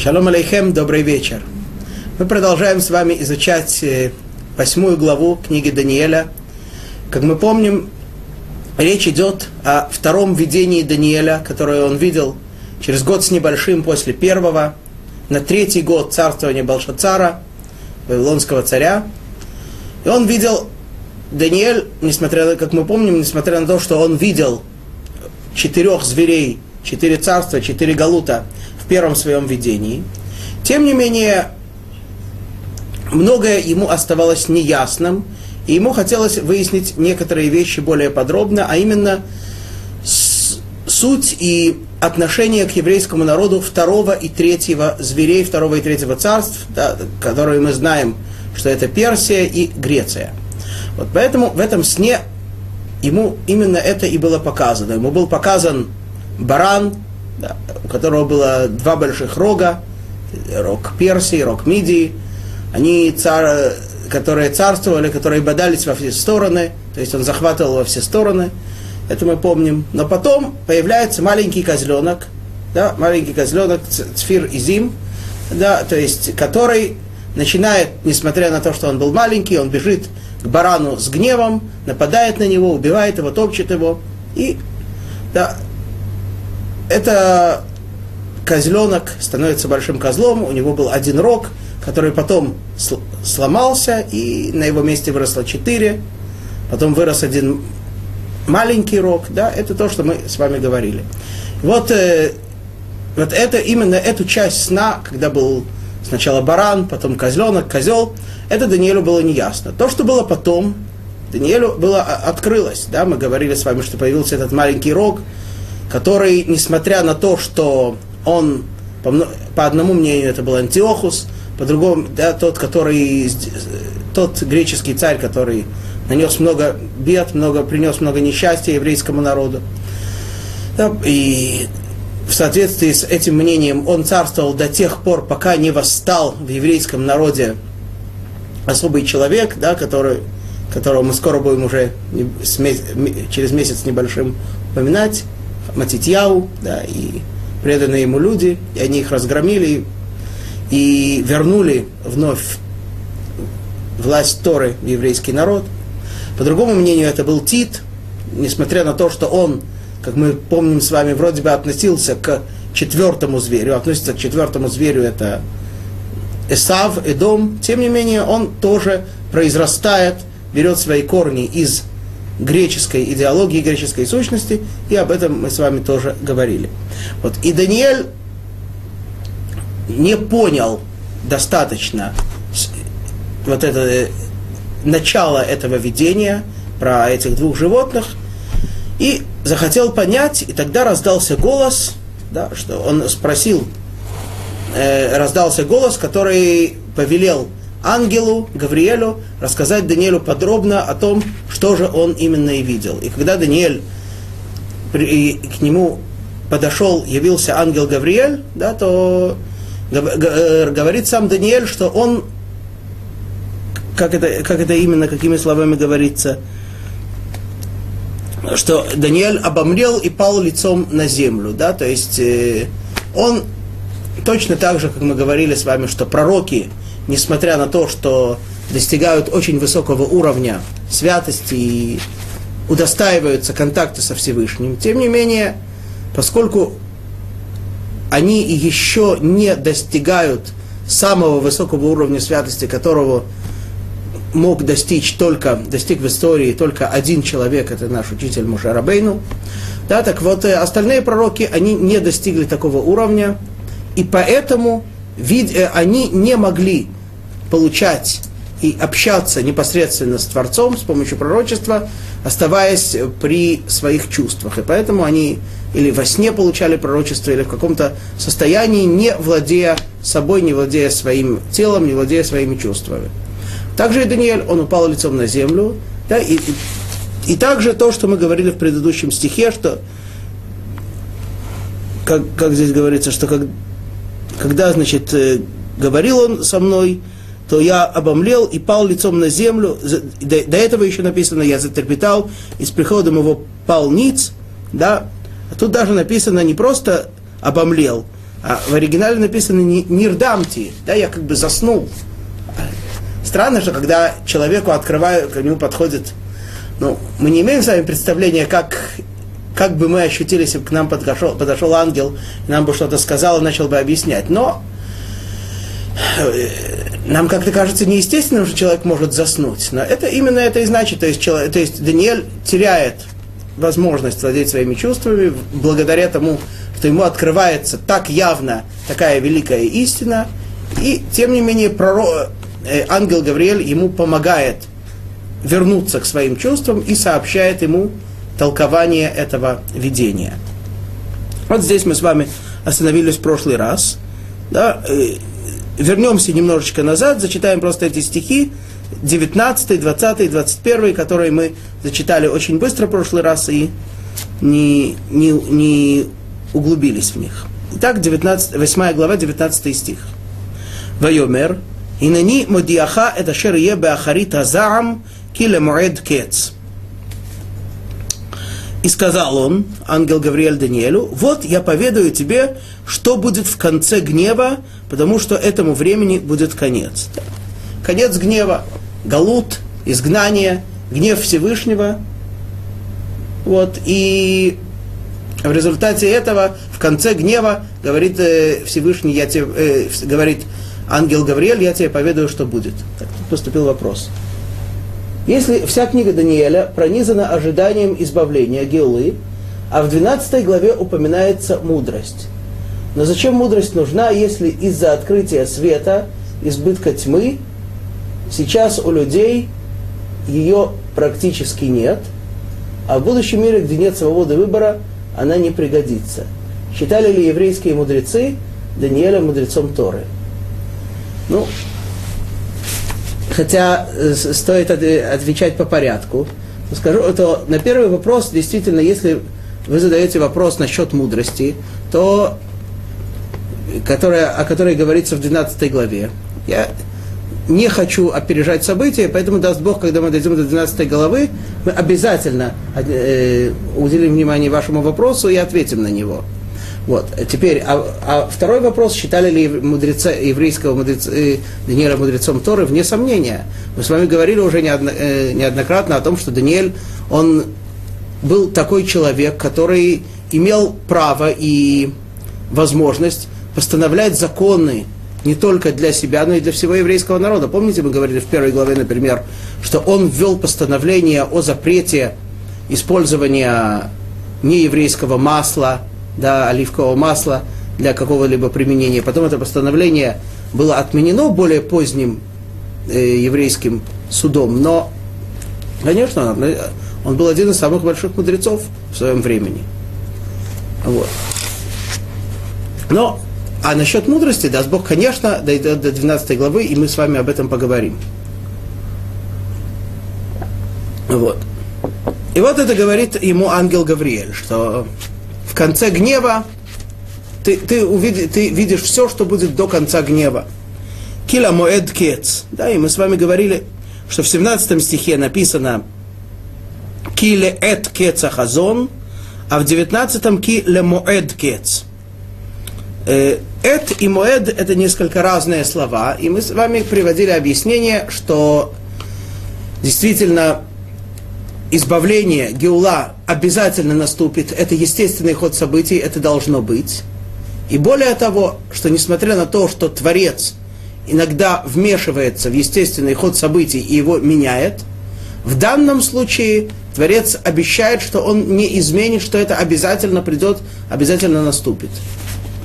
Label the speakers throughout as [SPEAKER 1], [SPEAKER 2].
[SPEAKER 1] Шалом алейхем, добрый вечер. Мы продолжаем с вами изучать э, восьмую главу книги Даниэля. Как мы помним, речь идет о втором видении Даниэля, которое он видел через год с небольшим после первого, на третий год царствования Балшацара, Вавилонского царя. И он видел, Даниэль, несмотря на, как мы помним, несмотря на то, что он видел четырех зверей, четыре царства, четыре галута – первом своем видении. Тем не менее, многое ему оставалось неясным, и ему хотелось выяснить некоторые вещи более подробно, а именно суть и отношение к еврейскому народу второго и третьего зверей, второго и третьего царств, да, которые мы знаем, что это Персия и Греция. Вот поэтому в этом сне ему именно это и было показано. Ему был показан баран, да, у которого было два больших рога, рог Персии, рог Мидии. Они, цар, которые царствовали, которые бодались во все стороны, то есть он захватывал во все стороны, это мы помним. Но потом появляется маленький козленок, да, маленький козленок, Цфир и Зим, да, то есть который начинает, несмотря на то, что он был маленький, он бежит к барану с гневом, нападает на него, убивает его, топчет его. И да, это козленок становится большим козлом, у него был один рог, который потом сломался, и на его месте выросло четыре, потом вырос один маленький рог, да, это то, что мы с вами говорили. Вот, э, вот это именно эту часть сна, когда был сначала баран, потом козленок, козел, это Даниэлю было неясно. То, что было потом, Даниэлю было а, открылось, да, мы говорили с вами, что появился этот маленький рог, который, несмотря на то, что он, по, по одному мнению, это был Антиохус, по другому, да, тот, который, тот греческий царь, который нанес много бед, много, принес много несчастья еврейскому народу. Да, и в соответствии с этим мнением он царствовал до тех пор, пока не восстал в еврейском народе особый человек, да, который, которого мы скоро будем уже через месяц небольшим упоминать, Матитьяу, да, и преданные ему люди, и они их разгромили и вернули вновь власть Торы в еврейский народ. По другому мнению, это был Тит, несмотря на то, что он, как мы помним с вами, вроде бы относился к четвертому зверю, относится к четвертому зверю, это Эсав, Эдом, тем не менее, он тоже произрастает, берет свои корни из греческой идеологии, греческой сущности, и об этом мы с вами тоже говорили. Вот, и Даниэль не понял достаточно вот это э, начало этого видения про этих двух животных, и захотел понять, и тогда раздался голос, да, что он спросил, э, раздался голос, который повелел ангелу Гавриэлю рассказать Даниэлю подробно о том, что же он именно и видел. И когда Даниэль к нему подошел, явился ангел Гавриэль, да, то э, говорит сам Даниэль, что он, как это, как это именно, какими словами говорится, что Даниэль обомлел и пал лицом на землю, да, то есть э, он точно так же, как мы говорили с вами, что пророки, несмотря на то, что достигают очень высокого уровня святости и удостаиваются контакта со Всевышним, тем не менее, поскольку они еще не достигают самого высокого уровня святости, которого мог достичь только, достиг в истории только один человек, это наш учитель Мушарабейну. Да, так вот, э, остальные пророки, они не достигли такого уровня, и поэтому вид, э, они не могли получать и общаться непосредственно с Творцом с помощью пророчества, оставаясь при своих чувствах. И поэтому они или во сне получали пророчество, или в каком-то состоянии, не владея собой, не владея своим телом, не владея своими чувствами. Также и Даниэль, он упал лицом на землю. Да, и, и, и также то, что мы говорили в предыдущем стихе, что, как, как здесь говорится, что как, когда, значит, э, говорил он со мной, то я обомлел и пал лицом на землю. До, до этого еще написано, я затрепетал, и с приходом его пал ниц, да. А тут даже написано не просто обомлел, А в оригинале написано «нирдамти», да, я как бы заснул. Странно, что когда человеку открывают, к нему подходит, ну, мы не имеем с вами представления, как, как бы мы ощутили, если бы к нам подошел, подошел ангел, нам бы что-то сказал и начал бы объяснять. Но нам как-то кажется неестественным, что человек может заснуть. Но это именно это и значит. То есть, человек, то есть Даниэль теряет возможность владеть своими чувствами благодаря тому, что ему открывается так явно такая великая истина. И, тем не менее, пророк, Э, ангел Гавриэль ему помогает вернуться к своим чувствам и сообщает ему толкование этого видения. Вот здесь мы с вами остановились в прошлый раз. Да, вернемся немножечко назад, зачитаем просто эти стихи, 19, 20, 21, которые мы зачитали очень быстро в прошлый раз и не, не, не углубились в них. Итак, 19, 8 глава, 19 стих. Вайомер, Инани модиаха это шер ебе ахарит азаам киле муэд кец. И сказал он, ангел Гавриэль Даниэлю, вот я поведаю тебе, что будет в конце гнева, потому что этому времени будет конец. Конец гнева, галут, изгнание, гнев Всевышнего. Вот, и в результате этого, в конце гнева, говорит э, Всевышний, я тебе, э, говорит ангел Гавриэль, я тебе поведаю, что будет. Так, тут поступил вопрос. Если вся книга Даниэля пронизана ожиданием избавления Геулы, а в 12 главе упоминается мудрость. Но зачем мудрость нужна, если из-за открытия света, избытка тьмы, сейчас у людей ее практически нет, а в будущем мире, где нет свободы выбора, она не пригодится. Считали ли еврейские мудрецы Даниэля мудрецом Торы? Ну, хотя э, стоит отвечать по порядку, то скажу, то на первый вопрос, действительно, если вы задаете вопрос насчет мудрости, то, которая, о которой говорится в 12 главе, я не хочу опережать события, поэтому даст Бог, когда мы дойдем до 12 главы, мы обязательно э, уделим внимание вашему вопросу и ответим на него. Вот. Теперь, а, а второй вопрос, считали ли мудреца, еврейского мудреца, э, Даниэля мудрецом Торы, вне сомнения. Мы с вами говорили уже э, неоднократно о том, что Даниэль, он был такой человек, который имел право и возможность постановлять законы не только для себя, но и для всего еврейского народа. Помните, мы говорили в первой главе, например, что он ввел постановление о запрете использования нееврейского масла, да, оливкового масла для какого-либо применения. Потом это постановление было отменено более поздним э, еврейским судом, но, конечно, он был один из самых больших мудрецов в своем времени. Вот. Но, а насчет мудрости, даст Бог, конечно, дойдет до 12 главы, и мы с вами об этом поговорим. Вот. И вот это говорит ему ангел Гавриэль, что конце гнева ты, ты, увидишь, ты видишь все, что будет до конца гнева. Кила моэд кец. Да, и мы с вами говорили, что в 17 стихе написано Киле эт кеца хазон, а в 19 киле моэд кец. Э, эт и моэд это несколько разные слова, и мы с вами приводили объяснение, что действительно избавление, геула, обязательно наступит. Это естественный ход событий, это должно быть. И более того, что несмотря на то, что Творец иногда вмешивается в естественный ход событий и его меняет, в данном случае Творец обещает, что он не изменит, что это обязательно придет, обязательно наступит.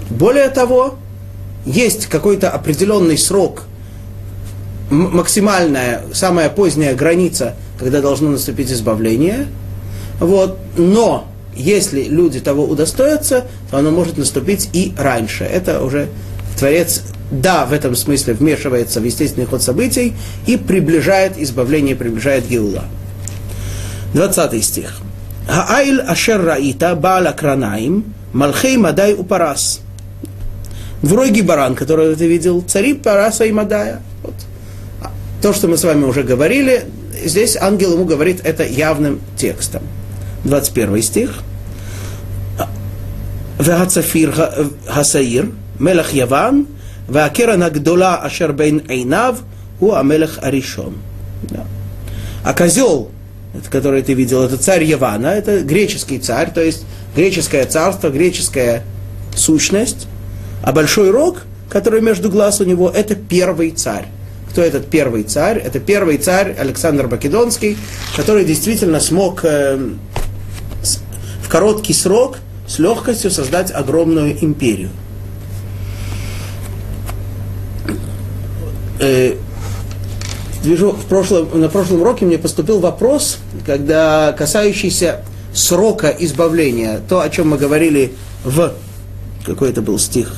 [SPEAKER 1] Более того, есть какой-то определенный срок, максимальная, самая поздняя граница, когда должно наступить избавление – вот. Но если люди того удостоятся, то оно может наступить и раньше. Это уже Творец, да, в этом смысле вмешивается в естественный ход событий и приближает избавление, приближает Геула. 20 стих. Хаайль ашер раита баала кранаим малхей мадай упарас. Двурогий баран, который ты видел, цари Параса и Мадая. Вот. То, что мы с вами уже говорили, здесь ангел ему говорит это явным текстом. 21 стих. Вегацафир хасаир, мелех Яван, והקרן הגדולה אשר בין עיניו הוא המלך הראשון. Да. А козел, который ты видел, это царь Явана, это греческий царь, то есть греческое царство, греческая сущность. А большой рог, который между глаз у него, это первый царь. Кто этот первый царь? Это первый царь Александр Македонский, который действительно смог э, в короткий срок с легкостью создать огромную империю. Э, вижу, в прошлом, на прошлом уроке мне поступил вопрос, когда касающийся срока избавления, то, о чем мы говорили в какой это был стих,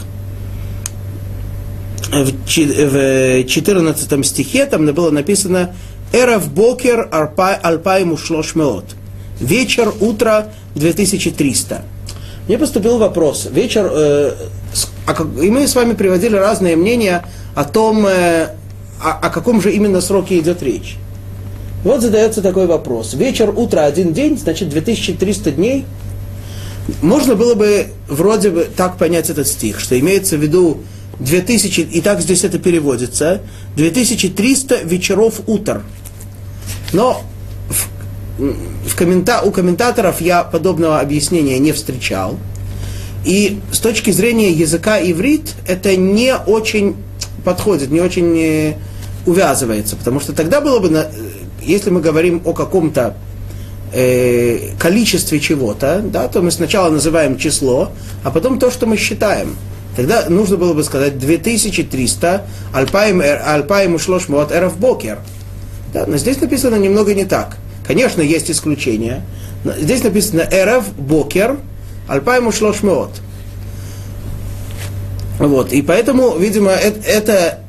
[SPEAKER 1] в 14 стихе там было написано «Эрав бокер альпайму шлошмеот» «Вечер, утро 2300». Мне поступил вопрос. Вечер, э, и мы с вами приводили разные мнения о том, э, о каком же именно сроке идет речь. Вот задается такой вопрос. Вечер, утро, один день, значит 2300 дней. Можно было бы вроде бы так понять этот стих, что имеется в виду 2000, и так здесь это переводится, 2300 вечеров утр. Но в, в коммента, у комментаторов я подобного объяснения не встречал. И с точки зрения языка иврит это не очень подходит, не очень э, увязывается, потому что тогда было бы, если мы говорим о каком-то э, количестве чего-то, да, то мы сначала называем число, а потом то, что мы считаем. Тогда нужно было бы сказать 2300 альпаем, альпаем ушлош мот эров бокер. Да, но здесь написано немного не так. Конечно, есть исключения. Здесь написано эров бокер альпаем ушлош мот. Вот, и поэтому, видимо, это, это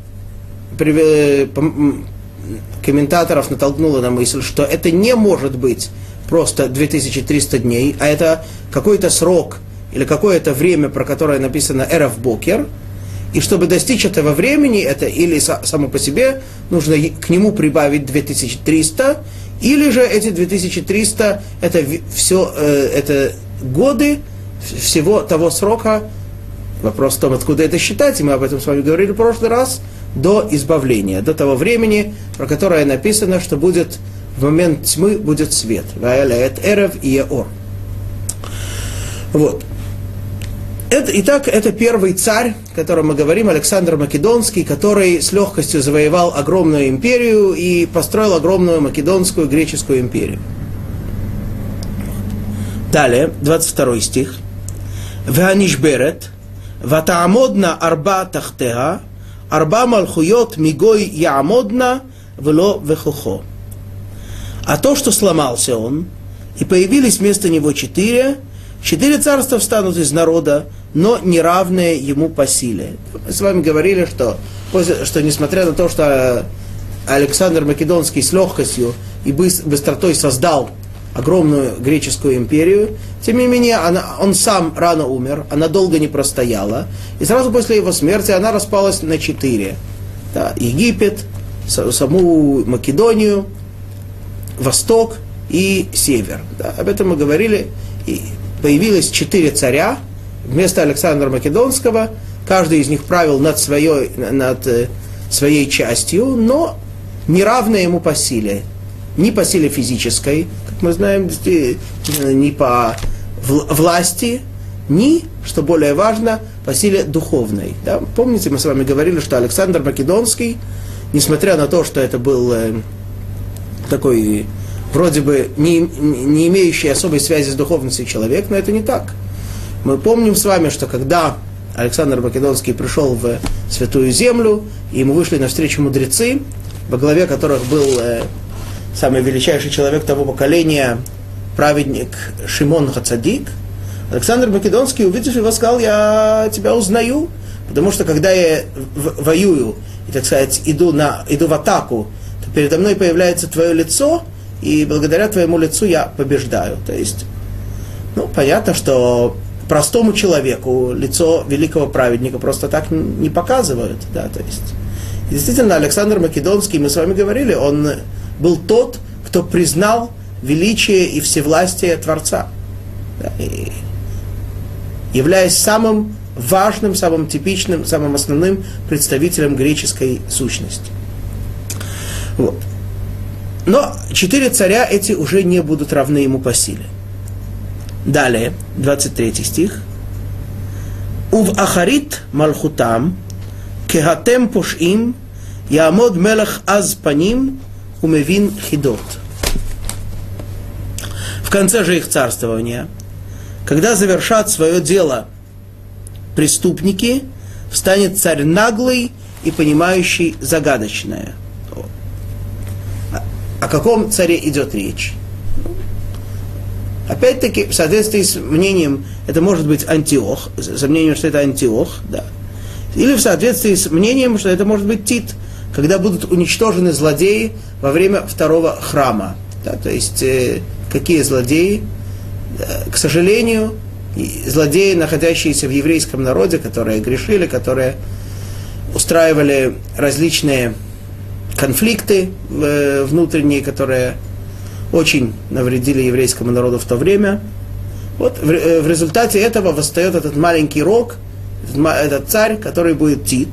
[SPEAKER 1] комментаторов натолкнуло на мысль, что это не может быть просто 2300 дней, а это какой-то срок или какое-то время, про которое написано «эров бокер», и чтобы достичь этого времени, это или само по себе, нужно к нему прибавить 2300, или же эти 2300 это все, э, это годы всего того срока, Вопрос в том, откуда это считать, и мы об этом с вами говорили в прошлый раз, до избавления, до того времени, про которое написано, что будет в момент тьмы будет свет. Ваэляет эров и еор. Вот. Это, итак, это первый царь, о котором мы говорим, Александр Македонский, который с легкостью завоевал огромную империю и построил огромную македонскую греческую империю. Далее, 22 стих. Ванишберет, ватаамодна арба тахтеа, арба малхуйот мигой яамодна, вло вехухо. А то, что сломался он, и появились вместо него четыре, четыре царства встанут из народа, но неравные ему по силе. Мы с вами говорили, что, что несмотря на то, что Александр Македонский с легкостью и быстротой создал огромную греческую империю. Тем не менее, она, он сам рано умер, она долго не простояла. И сразу после его смерти она распалась на четыре. Да, Египет, саму Македонию, Восток и Север. Да, об этом мы говорили. И появилось четыре царя вместо Александра Македонского. Каждый из них правил над своей, над э, своей частью, но неравно ему по силе. Ни по силе физической, мы знаем, ни по власти, ни, что более важно, по силе духовной. Да? Помните, мы с вами говорили, что Александр Македонский, несмотря на то, что это был э, такой вроде бы не, не имеющий особой связи с духовностью человек, но это не так. Мы помним с вами, что когда Александр Македонский пришел в Святую Землю, и ему вышли навстречу мудрецы, во главе которых был э, самый величайший человек того поколения, праведник Шимон Хацадик, Александр Македонский, увидев его, сказал, я тебя узнаю, потому что когда я воюю, и, так сказать, иду, на, иду в атаку, передо мной появляется твое лицо, и благодаря твоему лицу я побеждаю. То есть, ну, понятно, что простому человеку лицо великого праведника просто так не показывают, да, то есть. действительно, Александр Македонский, мы с вами говорили, он был тот, кто признал величие и всевластие Творца. Да, и являясь самым важным, самым типичным, самым основным представителем греческой сущности. Вот. Но четыре царя эти уже не будут равны ему по силе. Далее, 23 стих. Ув ахарит малхутам, кехатем пушим, яамод мелах аз паним, умевин хидот. В конце же их царствования, когда завершат свое дело преступники, встанет царь наглый и понимающий загадочное. О каком царе идет речь? Опять-таки, в соответствии с мнением, это может быть Антиох, с мнением, что это Антиох, да. Или в соответствии с мнением, что это может быть Тит, когда будут уничтожены злодеи во время второго храма. Да, то есть, э, какие злодеи? Э, к сожалению, злодеи, находящиеся в еврейском народе, которые грешили, которые устраивали различные конфликты э, внутренние, которые очень навредили еврейскому народу в то время. Вот в, э, результате этого восстает этот маленький рог, этот царь, который будет Тит,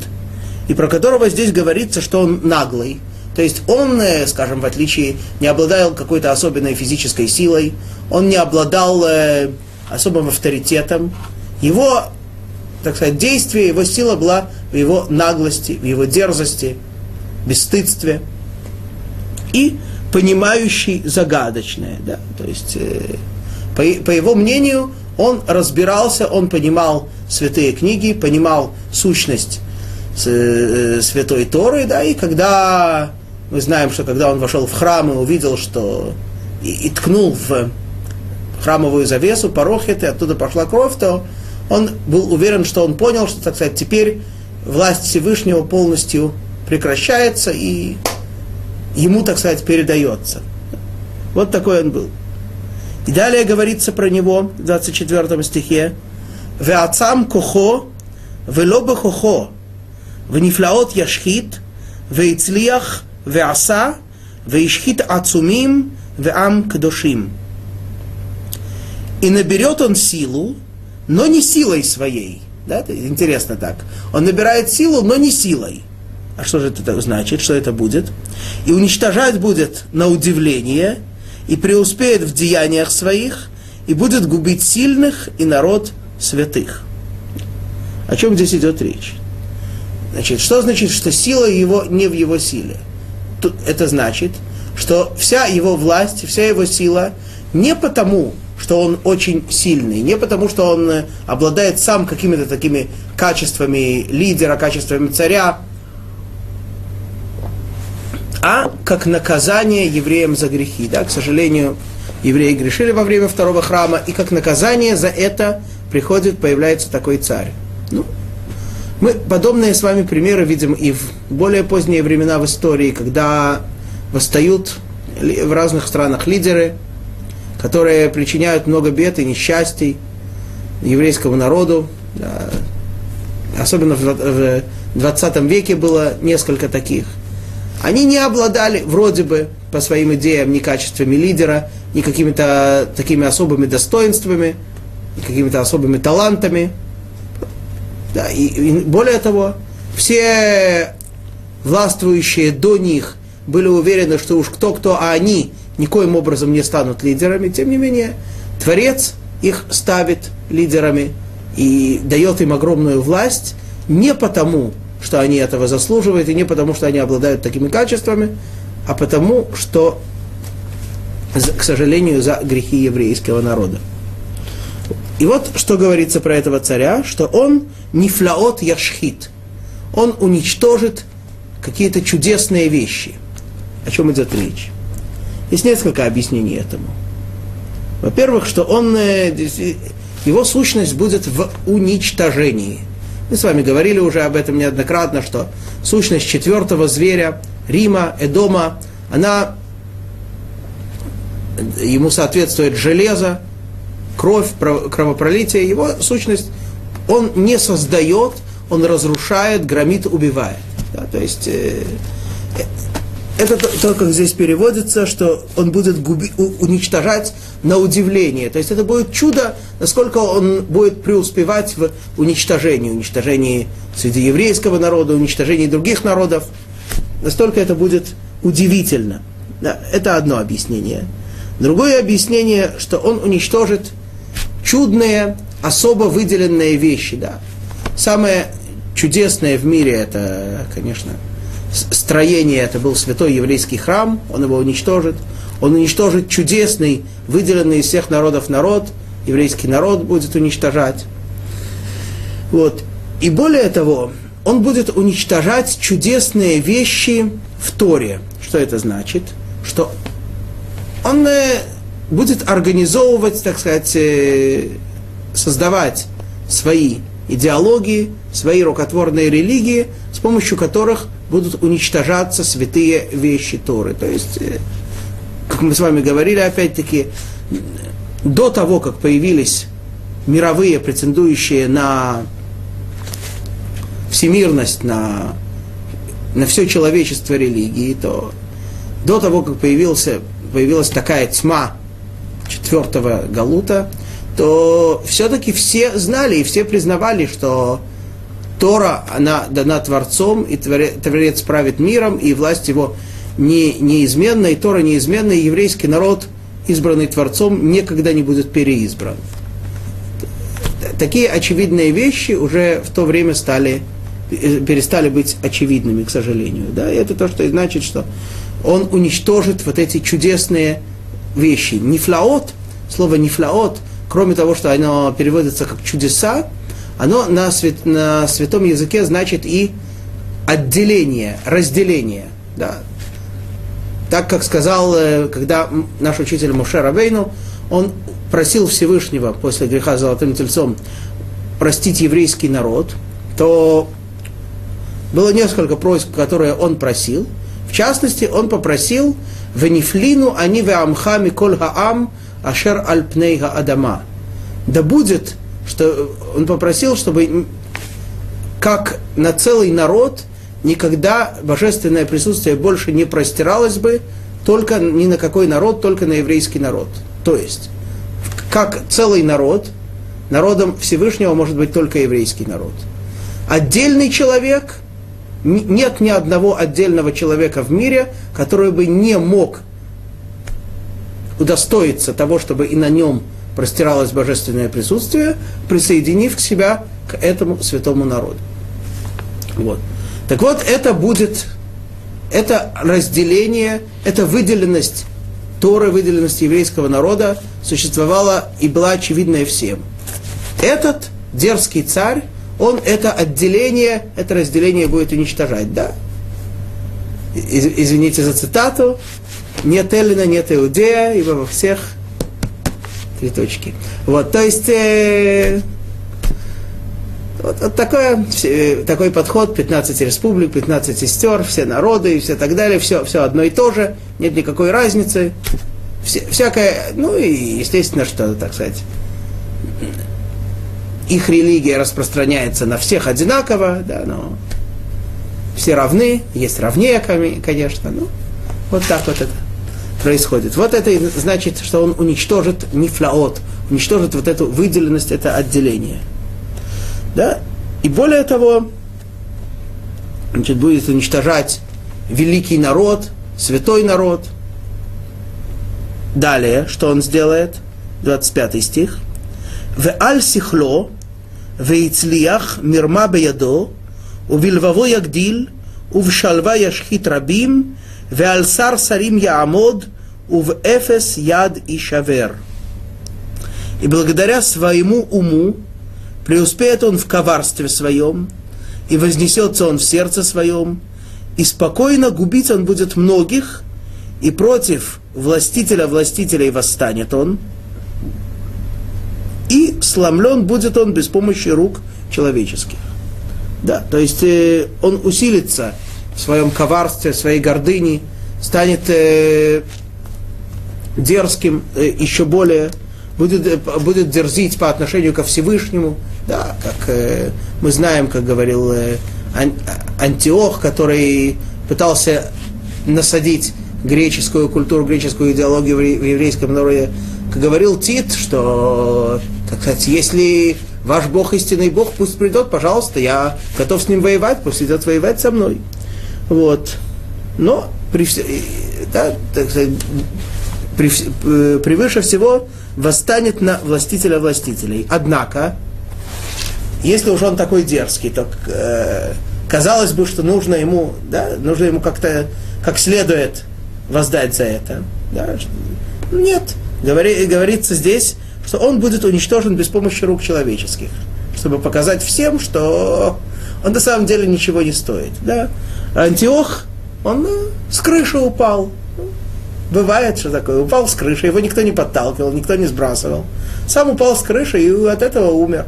[SPEAKER 1] и про которого здесь говорится, что он наглый. То есть он, э, скажем, в отличие, не обладал какой-то особенной физической силой, он не обладал особым авторитетом. Его, так сказать, действие, его сила была в его наглости, в его дерзости, бесстыдстве. И понимающий загадочное. Да? То есть, э, по, по его мнению, он разбирался, он понимал святые книги, понимал сущность э, святой Торы, да, и когда мы знаем, что когда он вошел в храм и увидел, что и, и ткнул в храмовую завесу, порохет, и оттуда пошла кровь, то он был уверен, что он понял, что, так сказать, теперь власть Всевышнего полностью прекращается, и ему, так сказать, передается. Вот такой он был. И далее говорится про него в 24 стихе. «Веацам кохо, вело бехохо, ונפלאות ישחית, והצליח, ועשה, והשחית עצומים, ועם קדושים. И наберет он силу, но не силой своей. Да, это интересно так. Он набирает силу, но не силой. А что же это значит? Что это будет? И уничтожать будет на удивление, и преуспеет в деяниях своих, и будет губить сильных и народ святых. О чем здесь идет речь? Значит, что значит, что сила его не в его силе? Тут это значит, что вся его власть, вся его сила не потому, что он очень сильный, не потому, что он обладает сам какими-то такими качествами лидера, качествами царя, а как наказание евреям за грехи. Да? К сожалению, евреи грешили во время второго храма, и как наказание за это приходит, появляется такой царь. Ну, мы подобные с вами примеры видим и в более поздние времена в истории, когда восстают в разных странах лидеры, которые причиняют много бед и несчастий еврейскому народу. Особенно в 20 веке было несколько таких – они не обладали вроде бы по своим идеям ни качествами лидера, ни какими-то такими особыми достоинствами, ни какими-то особыми талантами. Да, и, и более того, все властвующие до них были уверены, что уж кто-кто, а они никоим образом не станут лидерами. Тем не менее, Творец их ставит лидерами и дает им огромную власть не потому, что они этого заслуживают, и не потому, что они обладают такими качествами, а потому, что, к сожалению, за грехи еврейского народа. И вот что говорится про этого царя, что он нефляот яшхит, он уничтожит какие-то чудесные вещи. О чем идет речь? Есть несколько объяснений этому. Во-первых, что он, э, его сущность будет в уничтожении – мы с вами говорили уже об этом неоднократно, что сущность четвертого зверя, Рима, Эдома, она, ему соответствует железо, кровь, кровопролитие, его сущность, он не создает, он разрушает, громит, убивает. Да, то есть э, это то, то, как здесь переводится, что он будет губи, уничтожать на удивление. То есть это будет чудо, насколько он будет преуспевать в уничтожении, уничтожении среди еврейского народа, уничтожении других народов. Настолько это будет удивительно. Да, это одно объяснение. Другое объяснение, что он уничтожит чудные, особо выделенные вещи. Да. Самое чудесное в мире это, конечно, строение, это был святой еврейский храм, он его уничтожит. Он уничтожит чудесный, выделенный из всех народов народ, еврейский народ будет уничтожать. Вот. И более того, он будет уничтожать чудесные вещи в Торе. Что это значит? Что он э, будет организовывать, так сказать, э, создавать свои идеологии, свои рукотворные религии, с помощью которых будут уничтожаться святые вещи Торы. То есть, э, как мы с вами говорили, опять-таки, до того, как появились мировые, претендующие на всемирность, на, на все человечество религии, то до того, как появился, появилась такая тьма четвертого Галута, то все-таки все знали и все признавали, что Тора, она дана Творцом, и Творец правит миром, и власть его не, неизменна, и Тора неизменна, и еврейский народ, избранный Творцом, никогда не будет переизбран. Такие очевидные вещи уже в то время стали, перестали быть очевидными, к сожалению. Да? И это то, что значит, что он уничтожит вот эти чудесные вещи. Нифлаот, слово нифлаот, кроме того, что оно переводится как чудеса, оно на, свят, на святом языке значит и отделение, разделение. Да. Так как сказал, э, когда наш учитель Муше Рабейну, он просил Всевышнего после греха золотым тельцом простить еврейский народ, то было несколько просьб, которые он просил. В частности, он попросил «Венифлину они ве амхами коль хаам ашер альпнейга адама». Да будет что он попросил, чтобы как на целый народ никогда божественное присутствие больше не простиралось бы только ни на какой народ, только на еврейский народ. То есть, как целый народ, народом Всевышнего может быть только еврейский народ. Отдельный человек, нет ни одного отдельного человека в мире, который бы не мог удостоиться того, чтобы и на нем простиралось божественное присутствие, присоединив к себя к этому святому народу. Вот. Так вот, это будет, это разделение, это выделенность Торы, выделенность еврейского народа существовала и была очевидная всем. Этот дерзкий царь, он это отделение, это разделение будет уничтожать, да? Извините за цитату. Нет Эллина, нет Иудея, ибо во всех три точки. Вот, то есть э, вот, вот такое, такой подход, 15 республик, 15 сестер, все народы и все так далее, все, все одно и то же, нет никакой разницы. Все, всякое, ну и естественно, что, так сказать, их религия распространяется на всех одинаково, да, но все равны, есть равнее, конечно, ну, вот так вот это происходит. Вот это и значит, что он уничтожит нефлаот, уничтожит вот эту выделенность, это отделение. Да? И более того, значит, будет уничтожать великий народ, святой народ. Далее, что он сделает? 25 стих. В аль сихло, в ицлиях мирма беядо, у вильваво ягдил, у вшалва яшхит рабим, ועל שר שרים יעמוד, ув эфес яд и шавер. И благодаря своему уму преуспеет он в коварстве своем, и вознесется он в сердце своем, и спокойно губить он будет многих, и против властителя властителей восстанет он, и сломлен будет он без помощи рук человеческих. Да, то есть э, он усилится в своем коварстве, в своей гордыне, станет э, дерзким э, еще более, будет, будет дерзить по отношению ко Всевышнему, да, как э, мы знаем, как говорил э, Ан, Антиох, который пытался насадить греческую культуру, греческую идеологию в еврейском народе. Как говорил Тит, что, так сказать, если ваш Бог истинный Бог, пусть придет, пожалуйста, я готов с ним воевать, пусть идет воевать со мной. Вот. Но при, да, так сказать, при, э, превыше всего восстанет на властителя властителей. Однако, если уж он такой дерзкий, то э, казалось бы, что нужно ему, да, нужно ему как-то как следует воздать за это. Да? Нет. Говори, говорится здесь, что он будет уничтожен без помощи рук человеческих, чтобы показать всем, что он на самом деле ничего не стоит. Да? Антиох, он ну, с крыши упал. Бывает, что такое. Упал с крыши, его никто не подталкивал, никто не сбрасывал. Сам упал с крыши и от этого умер.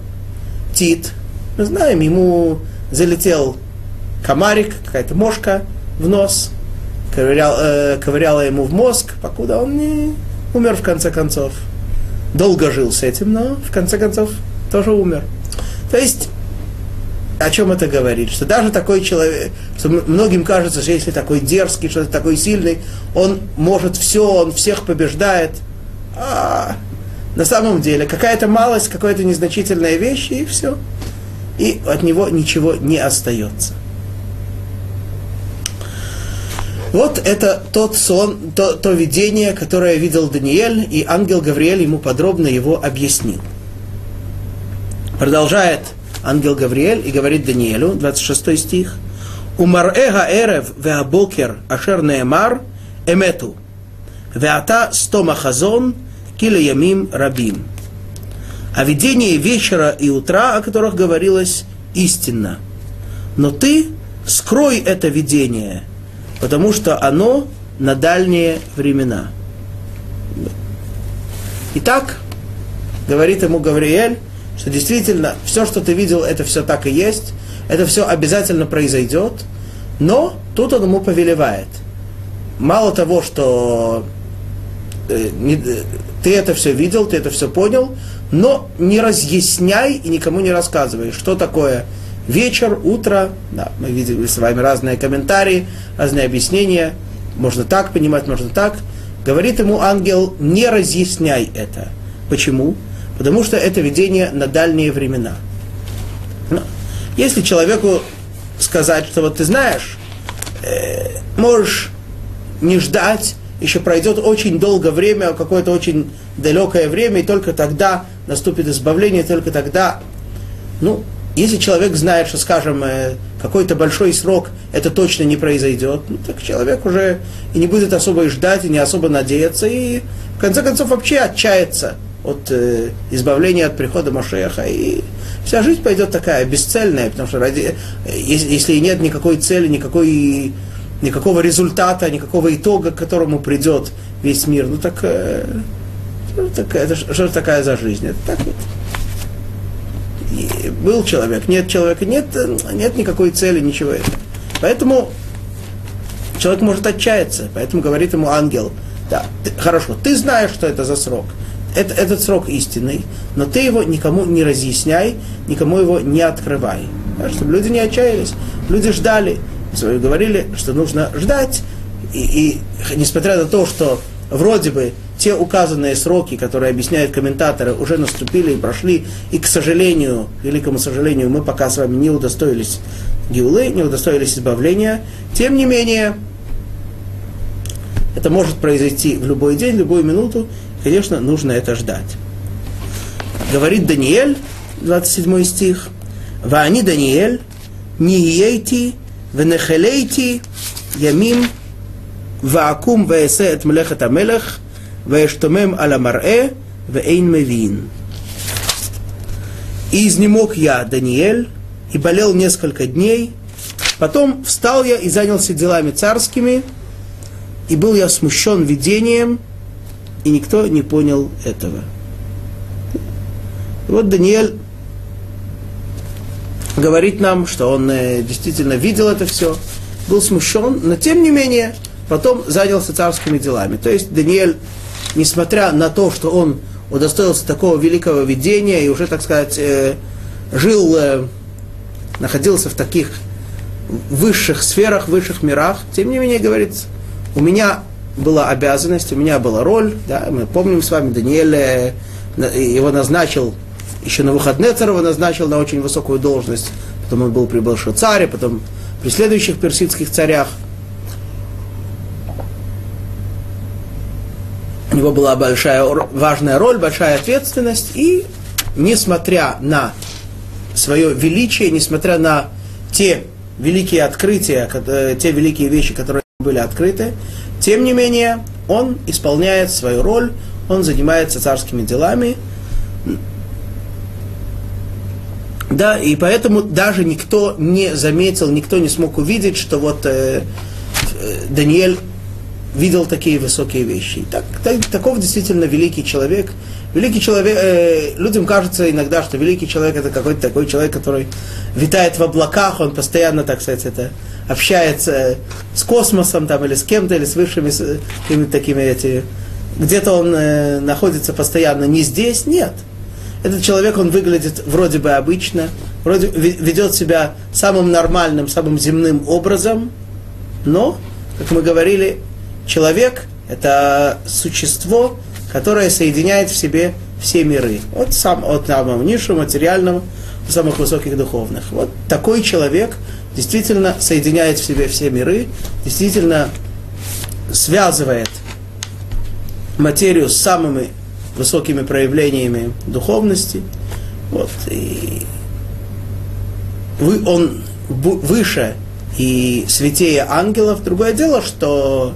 [SPEAKER 1] Тит, мы знаем, ему залетел комарик, какая-то мошка в нос, ковырял, э, ковыряла ему в мозг, покуда он не умер в конце концов. Долго жил с этим, но в конце концов тоже умер. То есть, о чем это говорит? Что даже такой человек, что многим кажется, что если такой дерзкий, что такой сильный, он может все, он всех побеждает. А на самом деле какая-то малость, какая-то незначительная вещь, и все. И от него ничего не остается. Вот это тот сон, то, то видение, которое видел Даниэль, и ангел Гавриэль ему подробно его объяснил. Продолжает ангел Гавриэль и говорит Даниэлю, 26 стих, «Умарэга эрев веабокер ашер неэмар эмету, веата стома хазон киле ямим рабим». А видение вечера и утра, о которых говорилось, истинно. Но ты скрой это видение – потому что оно на дальние времена. Итак, говорит ему Гавриэль, что действительно все, что ты видел, это все так и есть, это все обязательно произойдет, но тут он ему повелевает. Мало того, что э, э, ты это все видел, ты это все понял, но не разъясняй и никому не рассказывай, что такое вечер, утро, да, мы видели с вами разные комментарии, разные объяснения, можно так понимать, можно так. Говорит ему ангел, не разъясняй это. Почему? Потому что это видение на дальние времена. Но если человеку сказать, что вот ты знаешь, э, можешь не ждать, еще пройдет очень долгое время, какое-то очень далекое время, и только тогда наступит избавление, только тогда, ну, если человек знает, что, скажем, э, какой-то большой срок это точно не произойдет, ну, так человек уже и не будет особо ждать, и не особо надеяться, и в конце концов вообще отчается от э, избавления от прихода Машеха, и вся жизнь пойдет такая, бесцельная, потому что ради, э, если, если нет никакой цели, никакой, никакого результата, никакого итога, к которому придет весь мир, ну так, э, так это что такая за жизнь? Это так вот был человек, нет человека, нет, нет никакой цели, ничего этого. Поэтому человек может отчаяться, поэтому говорит ему ангел, да, ты, хорошо, ты знаешь, что это за срок, это, этот срок истинный, но ты его никому не разъясняй, никому его не открывай. Да, чтобы люди не отчаялись, люди ждали, говорили, что нужно ждать, и, и несмотря на то, что вроде бы те указанные сроки, которые объясняют комментаторы, уже наступили и прошли, и, к сожалению, великому сожалению, мы пока с вами не удостоились гиулы, не удостоились избавления. Тем не менее, это может произойти в любой день, в любую минуту. Конечно, нужно это ждать. Говорит Даниэль, 27 стих, «Ваани Даниэль, ниейти, венехелейти, ямим, ваакум ваэсе эт млехет амелех, Вештомем аля марэ, вейн мевин. И изнемог я, Даниэль, и болел несколько дней. Потом встал я и занялся делами царскими, и был я смущен видением, и никто не понял этого. Вот Даниэль говорит нам, что он э, действительно видел это все, был смущен, но тем не менее потом занялся царскими делами. То есть Даниэль несмотря на то, что он удостоился такого великого видения и уже, так сказать, э, жил, э, находился в таких высших сферах, высших мирах, тем не менее, говорит, у меня была обязанность, у меня была роль, да, мы помним с вами, Даниэль его назначил, еще на выходные его назначил на очень высокую должность, потом он был при Белшицаре, потом при следующих персидских царях. У него была большая, важная роль, большая ответственность, и несмотря на свое величие, несмотря на те великие открытия, э, те великие вещи, которые были открыты, тем не менее, он исполняет свою роль, он занимается царскими делами. Да, и поэтому даже никто не заметил, никто не смог увидеть, что вот э, э Даниэль видел такие высокие вещи. Так, так, таков действительно великий человек. Великий человек, э, людям кажется иногда, что великий человек это какой-то такой человек, который витает в облаках, он постоянно, так сказать, это общается с космосом там, или с кем-то, или с высшими какими-то такими эти. Где-то он э, находится постоянно не здесь, нет. Этот человек, он выглядит вроде бы обычно, вроде ведет себя самым нормальным, самым земным образом, но, как мы говорили, человек – это существо, которое соединяет в себе все миры. От, сам, от самого низшего, материального, самых высоких духовных. Вот такой человек действительно соединяет в себе все миры, действительно связывает материю с самыми высокими проявлениями духовности. Вот, и он выше и святее ангелов. Другое дело, что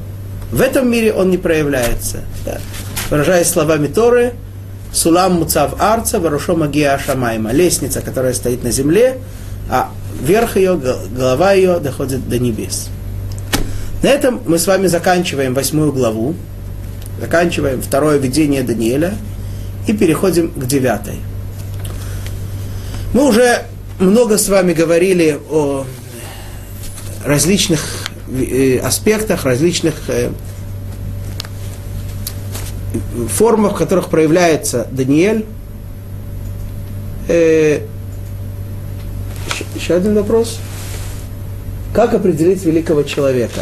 [SPEAKER 1] в этом мире он не проявляется. Да. Выражаясь словами Торы, Сулам Муцав Арца, Варушо Магия Шамайма. Лестница, которая стоит на земле, а верх ее, голова ее доходит до небес. На этом мы с вами заканчиваем восьмую главу, заканчиваем второе видение Даниэля и переходим к девятой. Мы уже много с вами говорили о различных э, аспектах, различных э, формах, в которых проявляется Даниэль. Э, еще один вопрос. Как определить великого человека?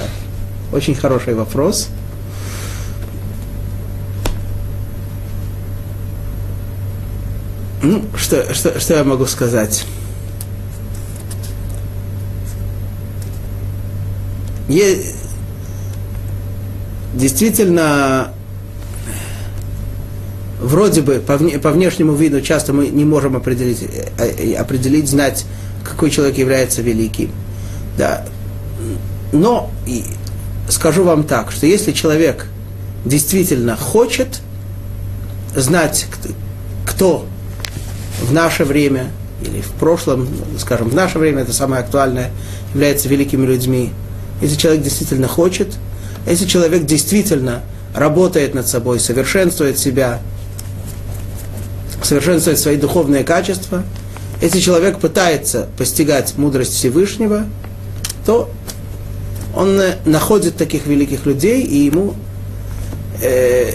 [SPEAKER 1] Очень хороший вопрос. Ну, что, что, что я могу сказать? Е... Действительно, вроде бы по, вне, по внешнему виду часто мы не можем определить, э, э, определить, знать, какой человек является великим. Да. Но и скажу вам так, что если человек действительно хочет знать, кто в наше время или в прошлом, скажем, в наше время это самое актуальное, является великими людьми, если человек действительно хочет, если человек действительно работает над собой, совершенствует себя, совершенствует свои духовные качества, если человек пытается постигать мудрость Всевышнего, то он э, находит таких великих людей, и ему э,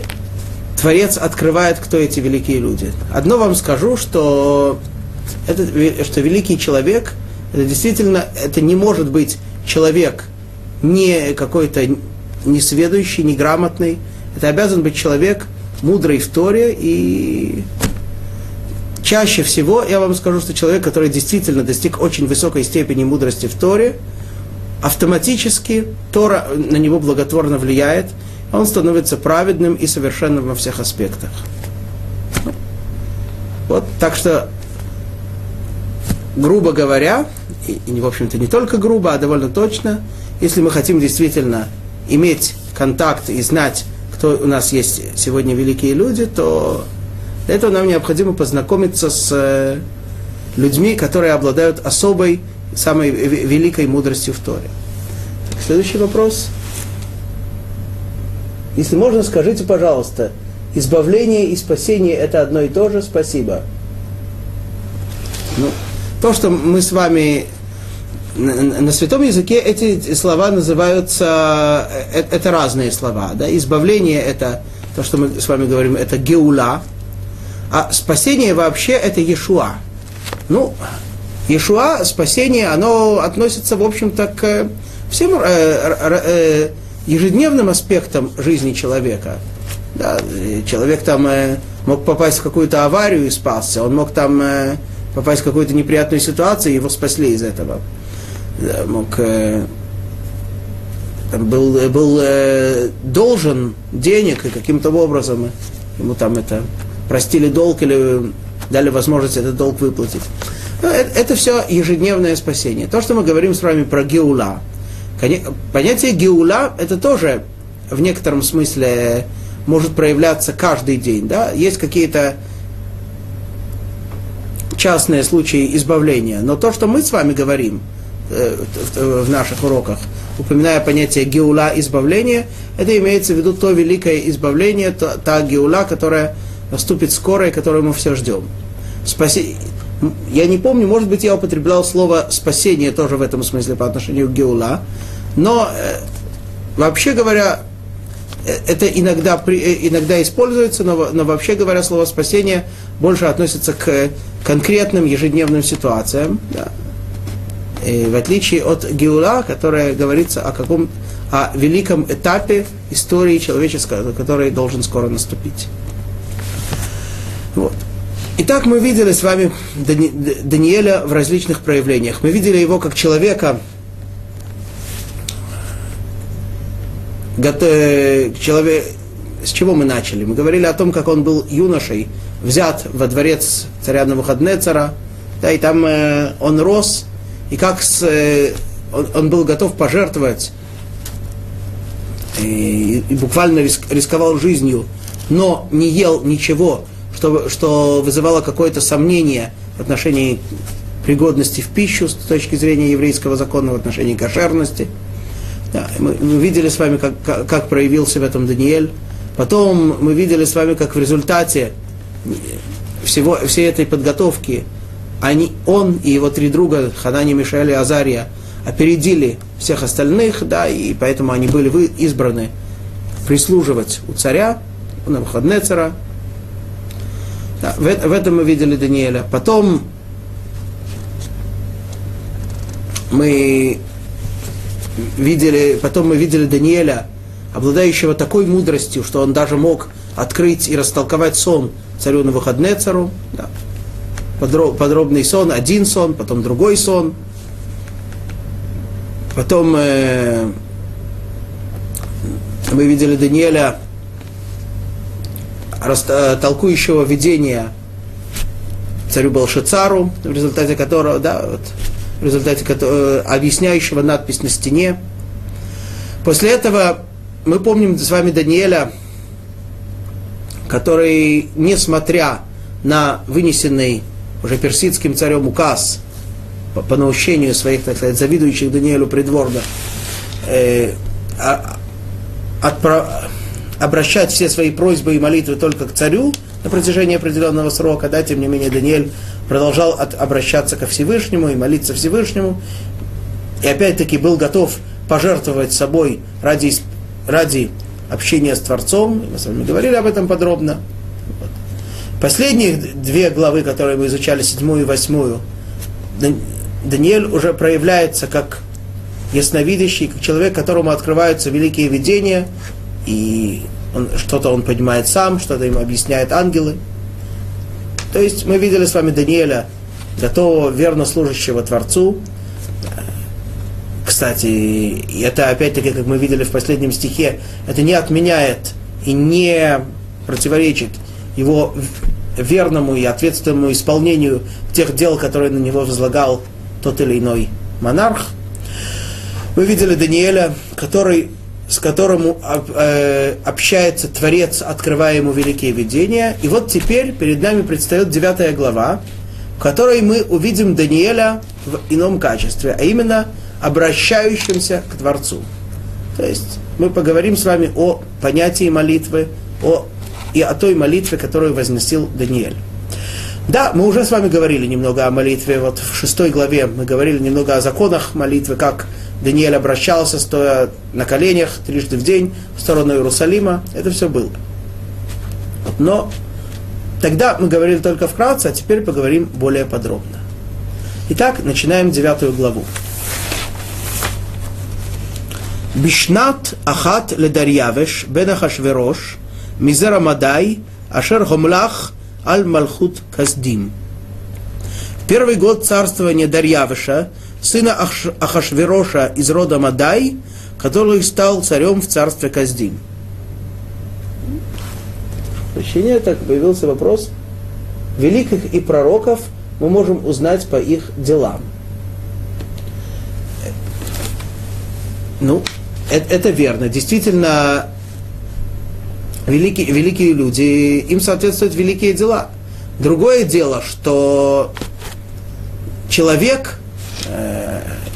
[SPEAKER 1] Творец открывает, кто эти великие люди. Одно вам скажу, что, это, что великий человек, это действительно, это не может быть человек не какой-то несведущий, неграмотный. Это обязан быть человек мудрый в Торе и чаще всего я вам скажу, что человек, который действительно достиг очень высокой степени мудрости в Торе, автоматически Тора на него благотворно влияет, он становится праведным и совершенным во всех аспектах. Вот, так что, грубо говоря, и, и в общем-то не только грубо, а довольно точно, если мы хотим действительно иметь контакт и знать, кто у нас есть сегодня великие люди, то для этого нам необходимо познакомиться с э, людьми, которые обладают особой, самой великой мудростью в Торе. Следующий вопрос. Если можно, скажите, пожалуйста, избавление и спасение это одно и то же? Спасибо. Ну, то, что мы с вами на святом языке эти слова называются, э, это разные слова. Да? Избавление это то, что мы с вами говорим, это геула, а спасение вообще это Иешуа. Ну, Иешуа, спасение, оно относится, в общем-то, к всем э, э, ежедневным аспектом жизни человека. Да, человек там э, мог попасть в какую-то аварию и спасся, он мог там э, попасть в какую-то неприятную ситуацию, и его спасли из этого. Да, мог, э, был, был э, должен денег, и каким-то образом ему там это простили долг или дали возможность этот долг выплатить. Ну, это, это все ежедневное спасение. То, что мы говорим с вами про геула. Понятие геула это тоже в некотором смысле может проявляться каждый день. Да? Есть какие-то частные случаи избавления. Но то, что мы с вами говорим э, в наших уроках, упоминая понятие геула избавления, это имеется в виду то великое избавление, та, та геула, которая наступит скоро и которую мы все ждем. Спаси... Я не помню, может быть, я употреблял слово спасение тоже в этом смысле по отношению к геула, но э, вообще говоря, э, это иногда, э, иногда используется, но, но вообще говоря, слово спасение больше относится к конкретным ежедневным ситуациям. Да. И в отличие от Геула, которая говорится о каком о великом этапе истории человеческой, который должен скоро наступить. Вот. Итак, мы видели с вами Даниэля в различных проявлениях. Мы видели его как человека, человек, с чего мы начали? Мы говорили о том, как он был юношей, взят во дворец царя Навуходнецера, да, и там э, он рос, и как с, э, он, он был готов пожертвовать, и, и буквально риск, рисковал жизнью, но не ел ничего, что, что вызывало какое-то сомнение в отношении пригодности в пищу с точки зрения еврейского закона, в отношении кошерности. Да, мы, мы видели с вами, как, как, как проявил себя там Даниэль. Потом мы видели с вами, как в результате всего, всей этой подготовки они, он и его три друга, Ханани, Мишаэль и Азария, опередили всех остальных, да, и поэтому они были избраны прислуживать у царя, у Навуходнецера, да, в, в этом мы видели Даниэля. Потом мы видели, потом мы видели Даниэля, обладающего такой мудростью, что он даже мог открыть и растолковать сон царю на выходные цару. Да. Подроб, подробный сон, один сон, потом другой сон. Потом э, мы видели Даниэля, толкующего видения царю Балшицару, в результате которого, да, вот, в результате которого, объясняющего надпись на стене. После этого мы помним с вами Даниэля, который, несмотря на вынесенный уже персидским царем указ по, по наущению своих, так сказать, завидующих Даниэлю придворных, э, а, отправ, обращать все свои просьбы и молитвы только к царю на протяжении определенного срока, да, тем не менее Даниэль продолжал от, обращаться ко Всевышнему и молиться Всевышнему, и опять-таки был готов пожертвовать собой ради, ради общения с Творцом, мы с вами говорили об этом подробно. Вот. Последние две главы, которые мы изучали, седьмую и восьмую, Даниэль уже проявляется как ясновидящий, как человек, которому открываются великие видения, и что-то он понимает сам, что-то ему объясняют ангелы. То есть мы видели с вами Даниэля, готового верно служащего Творцу. Кстати, это опять-таки, как мы видели в последнем стихе, это не отменяет и не противоречит его верному и ответственному исполнению тех дел, которые на него возлагал тот или иной монарх. Мы видели Даниэля, который с которым э, общается Творец, открывая ему великие видения. И вот теперь перед нами предстает девятая глава, в которой мы увидим Даниэля в ином качестве, а именно обращающимся к Творцу. То есть мы поговорим с вами о понятии молитвы, о, и о той молитве, которую возносил Даниэль. Да, мы уже с вами говорили немного о молитве. Вот в шестой главе мы говорили немного о законах молитвы, как Даниэль обращался, стоя на коленях трижды в день в сторону Иерусалима. Это все было. Но тогда мы говорили только вкратце, а теперь поговорим более подробно. Итак, начинаем девятую главу. Бишнат Ахат Ледарьявеш Бен Мизера Мадай Ашер Хомлах Аль Малхут Каздим. Первый год царствования Дарьявыша, сына Ахашвероша из рода Мадай, который стал царем в царстве Каздим. Прощение, так появился вопрос. Великих и пророков мы можем узнать по их делам. Ну, это, это верно. Действительно, великие, великие люди, им соответствуют великие дела. Другое дело, что человек,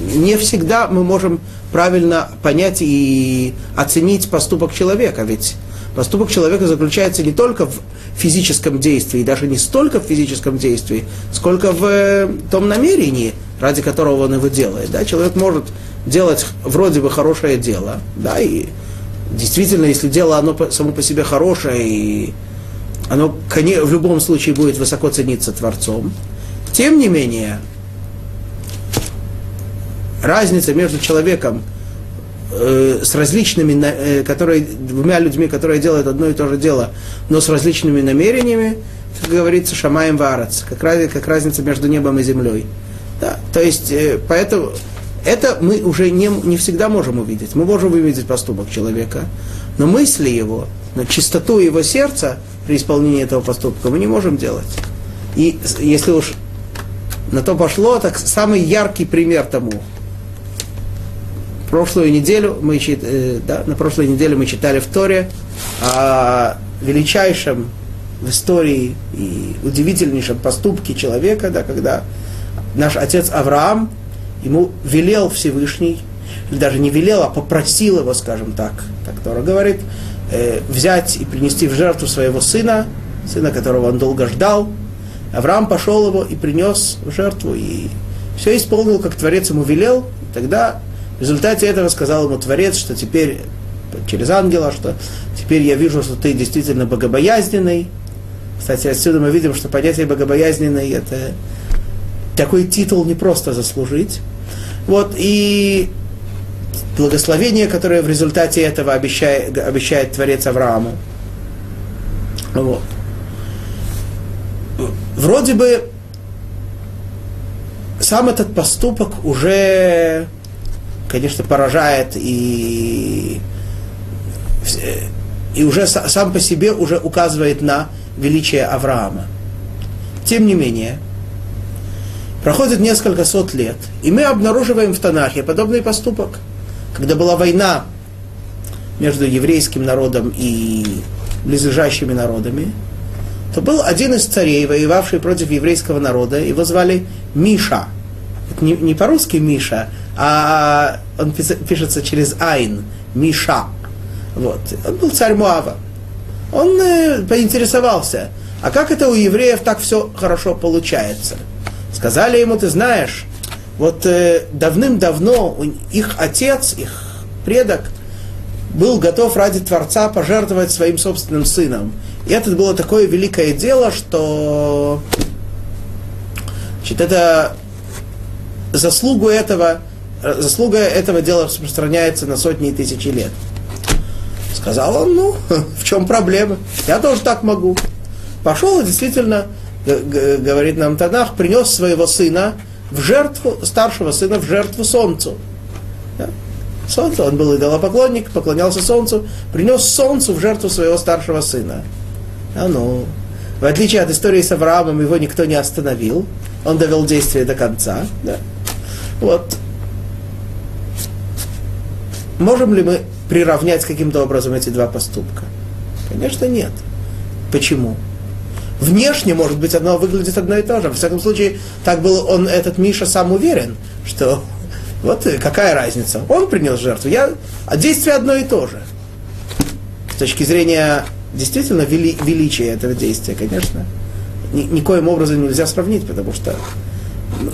[SPEAKER 1] не всегда мы можем правильно понять и оценить поступок человека, ведь поступок человека заключается не только в физическом действии, даже не столько в физическом действии, сколько в э, том намерении, ради которого он его делает. Да? Человек может делать вроде бы хорошее дело, да, и действительно, если дело оно само по себе хорошее, и оно в любом случае будет высоко цениться Творцом, тем не менее, разница между человеком э, с различными, э, которые, двумя людьми, которые делают одно и то же дело, но с различными намерениями, как говорится, шамаем варац, как, как разница между небом и землей. Да, то есть, э, поэтому это мы уже не, не всегда можем увидеть. Мы можем увидеть поступок человека, но мысли его, но чистоту его сердца при исполнении этого поступка мы не можем делать. И если уж на то пошло, так самый яркий пример тому. Прошлую неделю мы, э, да, на прошлой неделе мы читали в Торе о величайшем в истории и удивительнейшем поступке человека, да, когда наш отец Авраам ему велел Всевышний, или даже не велел, а попросил его, скажем так, так Тора говорит, э, взять и принести в жертву своего сына, сына, которого он долго ждал. Авраам пошел его и принес в жертву, и все исполнил, как Творец ему велел. И тогда в результате этого сказал ему Творец, что теперь, через ангела, что теперь я вижу, что ты действительно богобоязненный. Кстати, отсюда мы видим, что понятие богобоязненный – это такой титул не просто заслужить. Вот, и благословение, которое в результате этого обещает, обещает Творец Аврааму. Вот. Вроде бы сам этот поступок уже, конечно, поражает и, и уже сам по себе уже указывает на величие Авраама. Тем не менее, Проходит несколько сот лет, и мы обнаруживаем в Танахе подобный поступок. Когда была война между еврейским народом и близлежащими народами, то был один из царей, воевавший против еврейского народа, его звали Миша. Не, не по-русски Миша, а он пишется через Айн, Миша. Вот. Он был царь Муава. Он э, поинтересовался, а как это у евреев так все хорошо получается – Сказали ему, ты знаешь, вот э, давным-давно их отец, их предок, был готов ради Творца пожертвовать своим собственным сыном. И это было такое великое дело, что значит, это заслугу этого, заслуга этого дела распространяется на сотни и тысячи лет. Сказал он, ну, в чем проблема? Я тоже так могу. Пошел и действительно говорит нам Танах, принес своего сына в жертву, старшего сына в жертву солнцу. Солнце, он был идолопоклонник, поклонялся солнцу, принес солнцу в жертву своего старшего сына. А ну, в отличие от истории с Авраамом, его никто не остановил, он довел действие до конца. Да? Вот. Можем ли мы приравнять каким-то образом эти два поступка? Конечно, нет. Почему? Внешне, может быть, оно выглядит одно и то же. Во всяком случае, так был он, этот Миша, сам уверен, что вот какая разница. Он принес жертву, я, а действие одно и то же. С точки зрения действительно вели, величия этого действия, конечно, ни, никоим образом нельзя сравнить, потому что ну,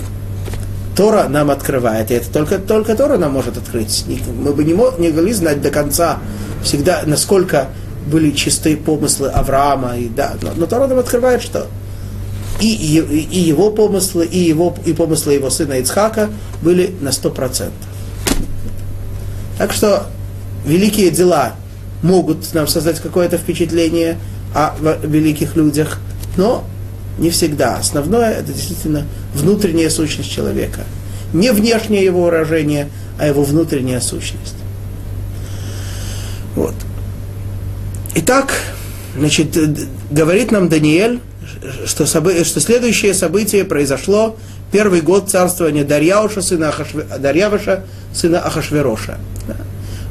[SPEAKER 1] Тора нам открывает, и это только, только Тора нам может открыть. Мы бы не, не могли знать до конца всегда, насколько были чистые помыслы Авраама, и, да, но, но Тора нам открывает, что и, и, и его помыслы, и, его, и помыслы его сына Ицхака были на сто процентов. Так что великие дела могут нам создать какое-то впечатление о великих людях, но не всегда. Основное это действительно внутренняя сущность человека. Не внешнее его выражение, а его внутренняя сущность. Вот. Итак, значит, говорит нам Даниэль, что, собы, что следующее событие произошло первый год царствования Дарьяуша, сына Ахашве, Дарьявыша, сына Ахашвероша.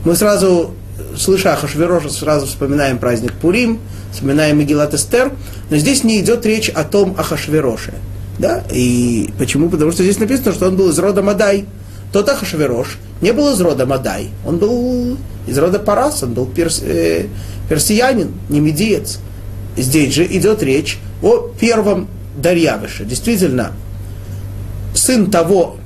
[SPEAKER 1] Мы сразу, слыша Ахашвероша, сразу вспоминаем праздник Пурим, вспоминаем Мегилат Эстер, но здесь не идет речь о том Ахашвероше. Да? И почему? Потому что здесь написано, что он был из рода Мадай. Тот Ахашверош не был из рода Мадай, он был из рода Парас, он был перс, э, персиянин, не медиец. Здесь же идет речь о первом Дарьявыше. Действительно, сын того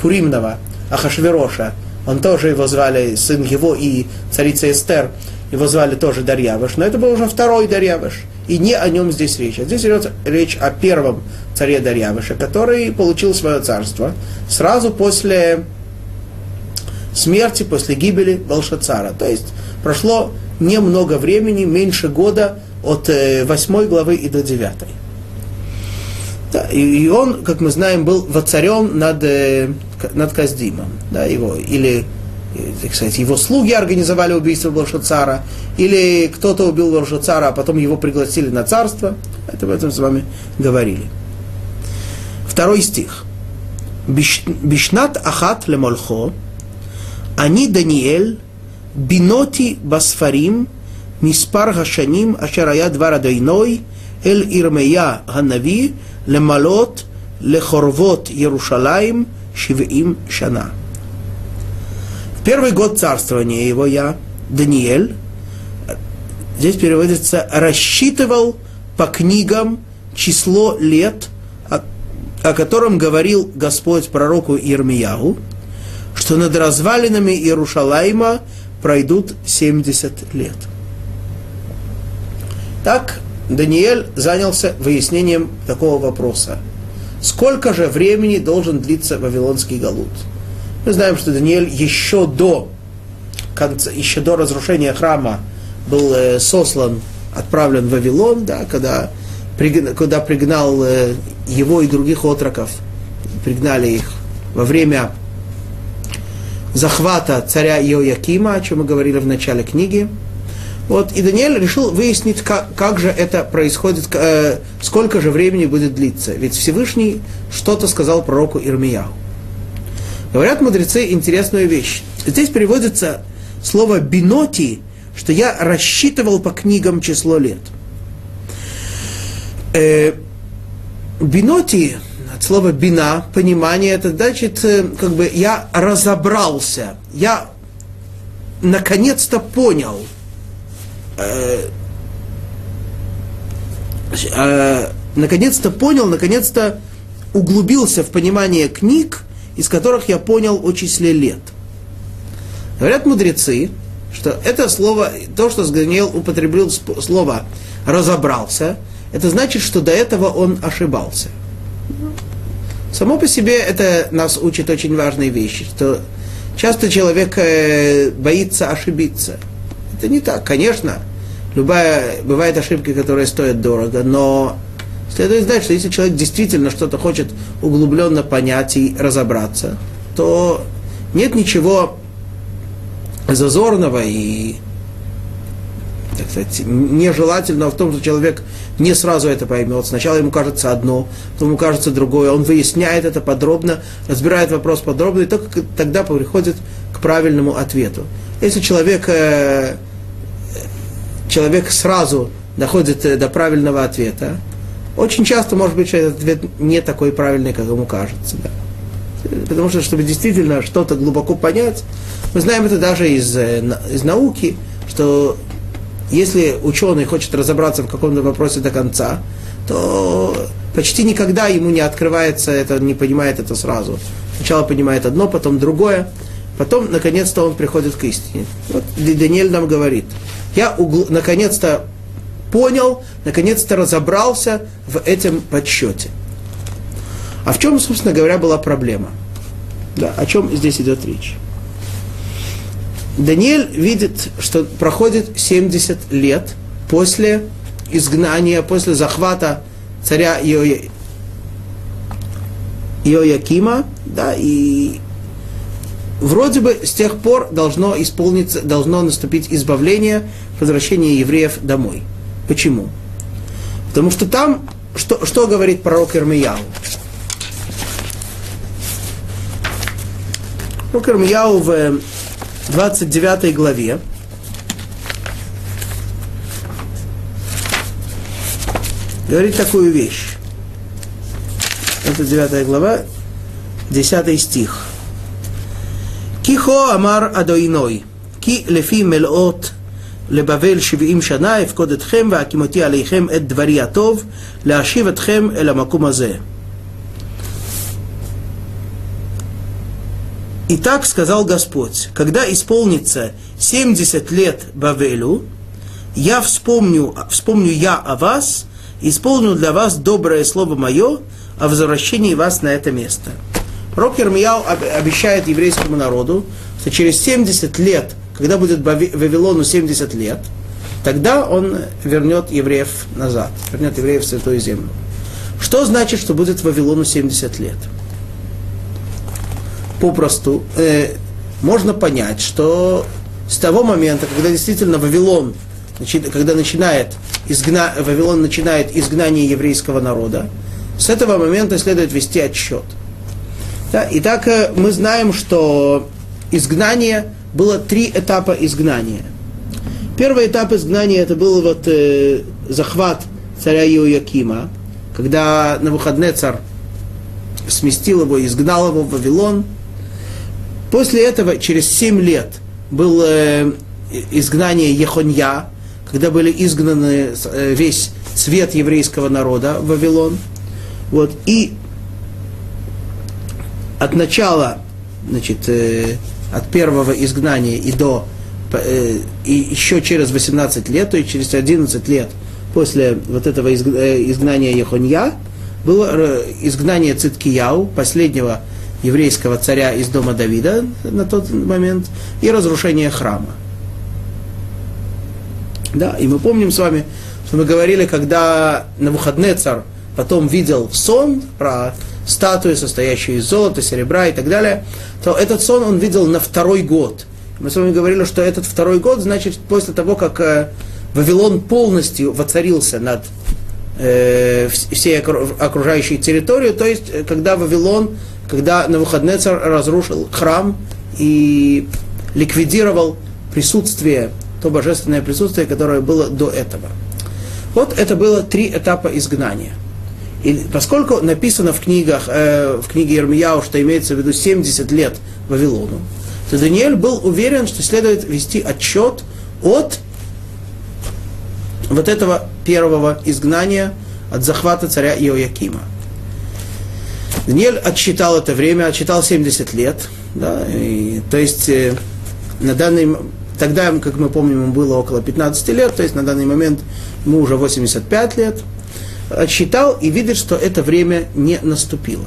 [SPEAKER 1] Пуримного Ахашвероша, он тоже его звали, сын его и царица Эстер, его звали тоже Дарьявыш, но это был уже второй Дарьявыш, и не о нем здесь речь. А здесь идет речь о первом царе Дарьявыше, который получил свое царство сразу после смерти, после гибели Балшацара. То есть прошло немного времени, меньше года от 8 э, главы и до 9. Да, и он, как мы знаем, был воцарен над, э, над Каздимом. Да, его, или, э, так сказать, его слуги организовали убийство Баршацара, или кто-то убил Баршацара, а потом его пригласили на царство. Это об этом с вами говорили. Второй стих. Бишнат Ахат Лемольхо, Ани Даниэль, Биноти Басфарим, Миспар Гашаним, Ашарая Двара Дайной, Эль Ирмея Ганави, למלות לחורבות Иерушалаем שבעים шана. В первый год царствования его я, Даниэль, здесь переводится, рассчитывал по книгам число лет, о, о котором говорил Господь пророку Ирмиягу, что над развалинами Иерушалайма пройдут 70 лет. Так Даниэль занялся выяснением такого вопроса. Сколько же времени должен длиться Вавилонский Галут? Мы знаем, что Даниэль еще до, конца, еще до разрушения храма был э, сослан, отправлен в Вавилон, да, когда, когда пригнал э, его и других отроков, пригнали их во время захвата царя Иоякима, о чем мы говорили в начале книги. Вот, и Даниэль решил выяснить, как, как же это происходит, э, сколько же времени будет длиться. Ведь Всевышний что-то сказал пророку Ирмияу. Говорят мудрецы интересную вещь. Здесь переводится слово «биноти», что я рассчитывал по книгам число лет. Э, биноти, от слова бина, понимание, это значит, э, как бы я разобрался, я наконец-то понял – наконец-то понял, наконец-то углубился в понимание книг, из которых я понял о числе лет. Говорят мудрецы, что это слово, то, что Даниил употребил слово «разобрался», это значит, что до этого он ошибался. Само по себе это нас учит очень важные вещи, что часто человек э, боится ошибиться – это не так. Конечно, любая, бывают ошибки, которые стоят дорого, но следует знать, что если человек действительно что-то хочет углубленно понять и разобраться, то нет ничего зазорного и так сказать, нежелательного в том, что человек не сразу это поймет. Сначала ему кажется одно, потом ему кажется другое. Он выясняет это подробно, разбирает вопрос подробно, и только тогда приходит к правильному ответу. Если человек э, человек сразу доходит э, до правильного ответа, очень часто, может быть, этот ответ не такой правильный, как ему кажется. Да. Потому что, чтобы действительно что-то глубоко понять, мы знаем это даже из, э, из науки, что если ученый хочет разобраться в каком-то вопросе до конца, то почти никогда ему не открывается это, не понимает это сразу. Сначала понимает одно, потом другое, потом, наконец-то, он приходит к истине. Вот Даниэль нам говорит – я угл... наконец-то понял, наконец-то разобрался в этом подсчете. А в чем, собственно говоря, была проблема? Да, о чем здесь идет речь? Даниэль видит, что проходит 70 лет после изгнания, после захвата царя Ио... Иоякима, да, и вроде бы с тех пор должно исполниться, должно наступить избавление, возвращение евреев домой. Почему? Потому что там, что, что говорит пророк Ирмияу? Пророк Ирмияу в 29 главе, говорит такую вещь. Это 9 глава, 10 стих. Кихо амар адоиной, ки лефи мелот לבבל שבעים שנה, אפקוד אתכם והקימותי עליכם את דברי הטוב, להשיב אתכם אל המקום הזה. И так сказал Господь, когда исполнится 70 лет Бавелю, я вспомню, вспомню я о вас, исполню для вас доброе слово мое о возвращении вас на это место. Пророк Ермияу обещает еврейскому народу, что через 70 лет, когда будет Вавилону 70 лет, тогда он вернет евреев назад, вернет евреев в Святую Землю. Что значит, что будет Вавилону 70 лет? Попросту э, можно понять, что с того момента, когда действительно Вавилон, когда начинает изгна, Вавилон начинает изгнание еврейского народа, с этого момента следует вести отсчет. Да, итак, э, мы знаем, что изгнание было три этапа изгнания. Первый этап изгнания это был вот э, захват царя Иоякима, когда на выходные царь сместил его, изгнал его в Вавилон. После этого, через семь лет, было э, изгнание Ехонья, когда были изгнаны э, весь цвет еврейского народа в Вавилон. Вот, и от начала, значит, э, от первого изгнания и до, э, и еще через 18 лет, то есть через 11 лет после вот этого э, изгнания Ехонья, было э, изгнание Циткияу, последнего еврейского царя из дома Давида на тот момент, и разрушение храма. Да, и мы помним с вами, что мы говорили, когда на выходные царь потом видел сон про статуи, состоящие из золота, серебра и так далее, то этот сон он видел на второй год. Мы с вами говорили, что этот второй год, значит, после того, как э, Вавилон полностью воцарился над э, всей окружающей территорией, то есть, э, когда Вавилон, когда Навуходнецар разрушил храм и ликвидировал присутствие, то божественное присутствие, которое было до этого. Вот это было три этапа изгнания – и поскольку написано в книгах, э, в книге Ермияу, что имеется в виду 70 лет Вавилону, то Даниэль был уверен, что следует вести отчет от вот этого первого изгнания, от захвата царя Иоякима. Даниэль отсчитал это время, отсчитал 70 лет, да, и, то есть э, на данный тогда, как мы помним, ему было около 15 лет, то есть на данный момент ему уже 85 лет – отсчитал и видит, что это время не наступило.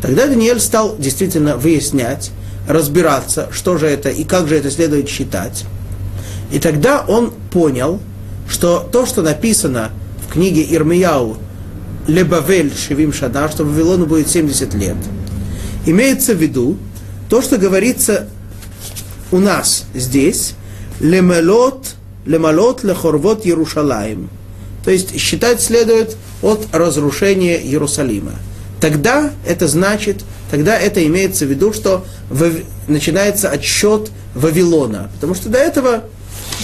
[SPEAKER 1] Тогда Даниэль стал действительно выяснять, разбираться, что же это и как же это следует считать. И тогда он понял, что то, что написано в книге Ирмияу «Лебавель Шевим Шада», что Вавилону будет 70 лет, имеется в виду то, что говорится у нас здесь «Лемалот, лемалот лехорвот Ярушалаем», то есть считать следует от разрушения Иерусалима. Тогда это значит, тогда это имеется в виду, что начинается отсчет Вавилона. Потому что до этого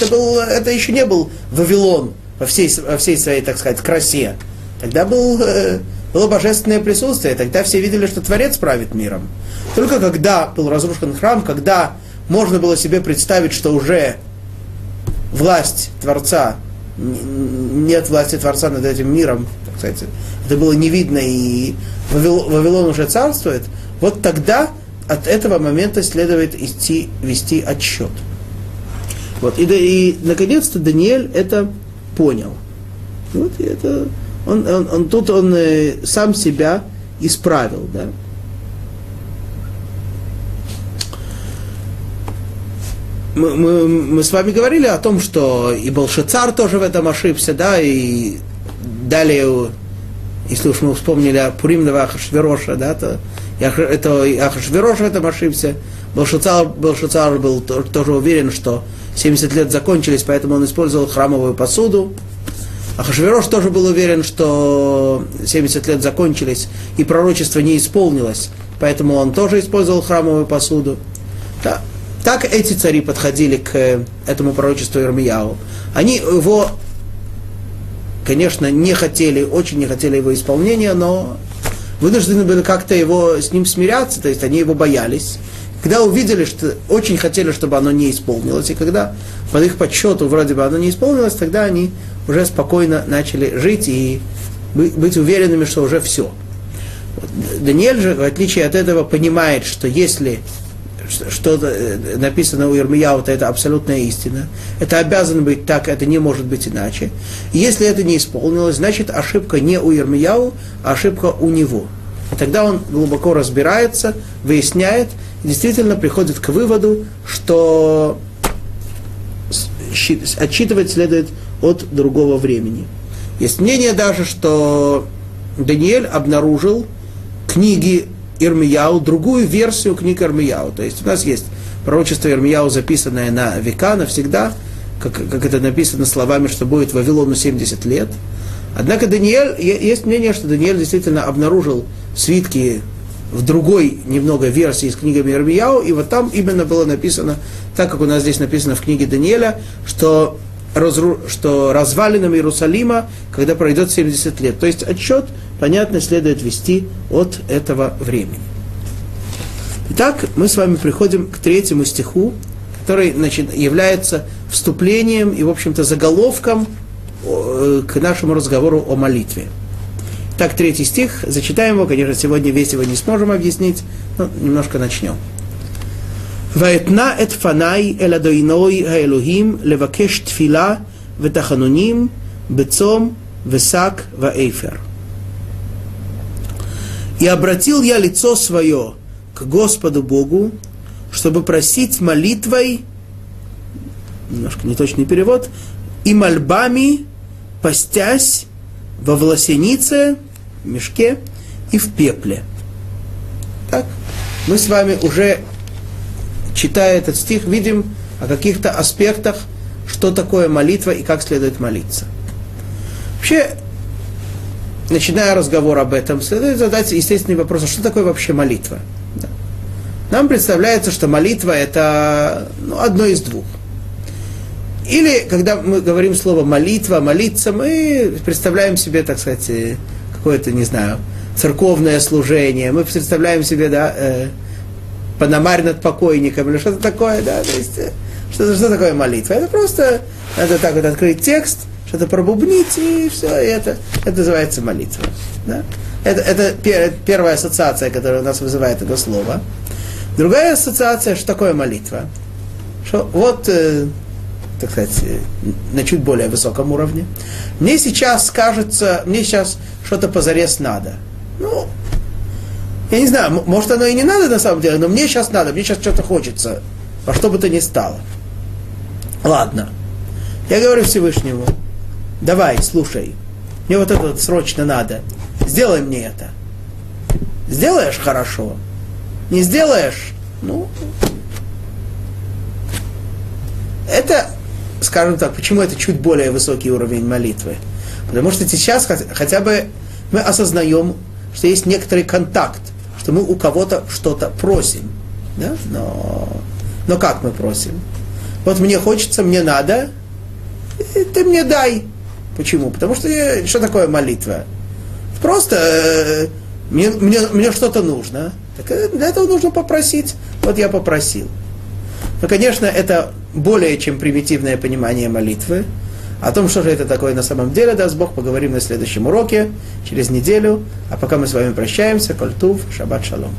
[SPEAKER 1] это, был, это еще не был Вавилон во всей, во всей своей, так сказать, красе. Тогда был, э, было божественное присутствие, тогда все видели, что Творец правит миром. Только когда был разрушен храм, когда можно было себе представить, что уже власть Творца нет власти Творца над этим миром, сказать, это было не видно, и Вавилон уже царствует, вот тогда от этого момента следует идти, вести отсчет. Вот, и, и наконец-то Даниэль это понял. Вот, это, он, он, он, тут он э, сам себя исправил. Да? Мы, мы, мы с вами говорили о том, что и Болшицар тоже в этом ошибся, да, и далее, если уж мы вспомнили о Пуримного Ахашвероша, да, то это Ахашверош в этом ошибся. Болшицар, Болшицар был тоже уверен, что 70 лет закончились, поэтому он использовал храмовую посуду. Ахашверош тоже был уверен, что 70 лет закончились, и пророчество не исполнилось, поэтому он тоже использовал храмовую посуду. Да. Так эти цари подходили к этому пророчеству Ирмияу. Они его, конечно, не хотели, очень не хотели его исполнения, но вынуждены были как-то его с ним смиряться, то есть они его боялись. Когда увидели, что очень хотели, чтобы оно не исполнилось, и когда под их подсчету вроде бы оно не исполнилось, тогда они уже спокойно начали жить и быть уверенными, что уже все. Даниэль же, в отличие от этого, понимает, что если что э, написано у Ирмияу, то это абсолютная истина. Это обязано быть так, это не может быть иначе. И если это не исполнилось, значит ошибка не у Ирмияу, а ошибка у него. И тогда он глубоко разбирается, выясняет, и действительно приходит к выводу, что отчитывать следует от другого времени. Есть мнение даже, что Даниэль обнаружил книги Ирмияу, другую версию книг Ирмияу. То есть у нас есть пророчество Ирмияу, записанное на века, навсегда, как, как это написано словами, что будет Вавилону 70 лет. Однако Даниэль, есть мнение, что Даниэль действительно обнаружил свитки в другой немного версии с книгами Ирмияу, и вот там именно было написано, так как у нас здесь написано в книге Даниэля, что, разру, что развалинам Иерусалима, когда пройдет 70 лет. То есть отчет, понятно, следует вести от этого времени. Итак, мы с вами приходим к третьему стиху, который значит, является вступлением и, в общем-то, заголовком э, к нашему разговору о молитве. Так, третий стих, зачитаем его, конечно, сегодня весь его не сможем объяснить, но немножко начнем. ואתנה את פניי אל אדוני האלוהים לבקש תפילה ותחנונים בצום ושק ואפר. И обратил я лицо свое к Господу Богу, чтобы просить молитвой, немножко неточный перевод, и мольбами, постясь во власенице, мешке и в пепле. Так, мы с вами уже, читая этот стих, видим о каких-то аспектах, что такое молитва и как следует молиться. Вообще, начиная разговор об этом, следует задать естественный вопрос, а что такое вообще молитва? Да. Нам представляется, что молитва это ну, одно из двух. Или, когда мы говорим слово молитва, молиться, мы представляем себе, так сказать, э, какое-то, не знаю, церковное служение. Мы представляем себе, да, э, паномарь над покойником или что-то такое, да, то есть, э, что, что такое молитва? Это просто надо так вот открыть текст, что-то пробубнить, и все, и это, это называется молитва. Да? Это, это пер, первая ассоциация, которая у нас вызывает это слово. Другая ассоциация, что такое молитва? Что вот э, так сказать, на чуть более высоком уровне. Мне сейчас кажется, мне сейчас что-то позарез надо. Ну, я не знаю, может оно и не надо на самом деле, но мне сейчас надо, мне сейчас что-то хочется, во что бы то ни стало. Ладно. Я говорю Всевышнему, давай, слушай, мне вот это вот срочно надо, сделай мне это. Сделаешь хорошо, не сделаешь, ну, это скажем так, почему это чуть более высокий уровень молитвы? Потому что сейчас хотя бы мы осознаем, что есть некоторый контакт, что мы у кого-то что-то просим. Да? Но, но как мы просим? Вот мне хочется, мне надо, ты мне дай. Почему? Потому что я, что такое молитва? Просто э, мне, мне, мне что-то нужно. Так э, для этого нужно попросить. Вот я попросил. Но, конечно, это более чем примитивное понимание молитвы. О том, что же это такое на самом деле, даст Бог, поговорим на следующем уроке, через неделю. А пока мы с вами прощаемся, Кольтув, Шаббат Шалом.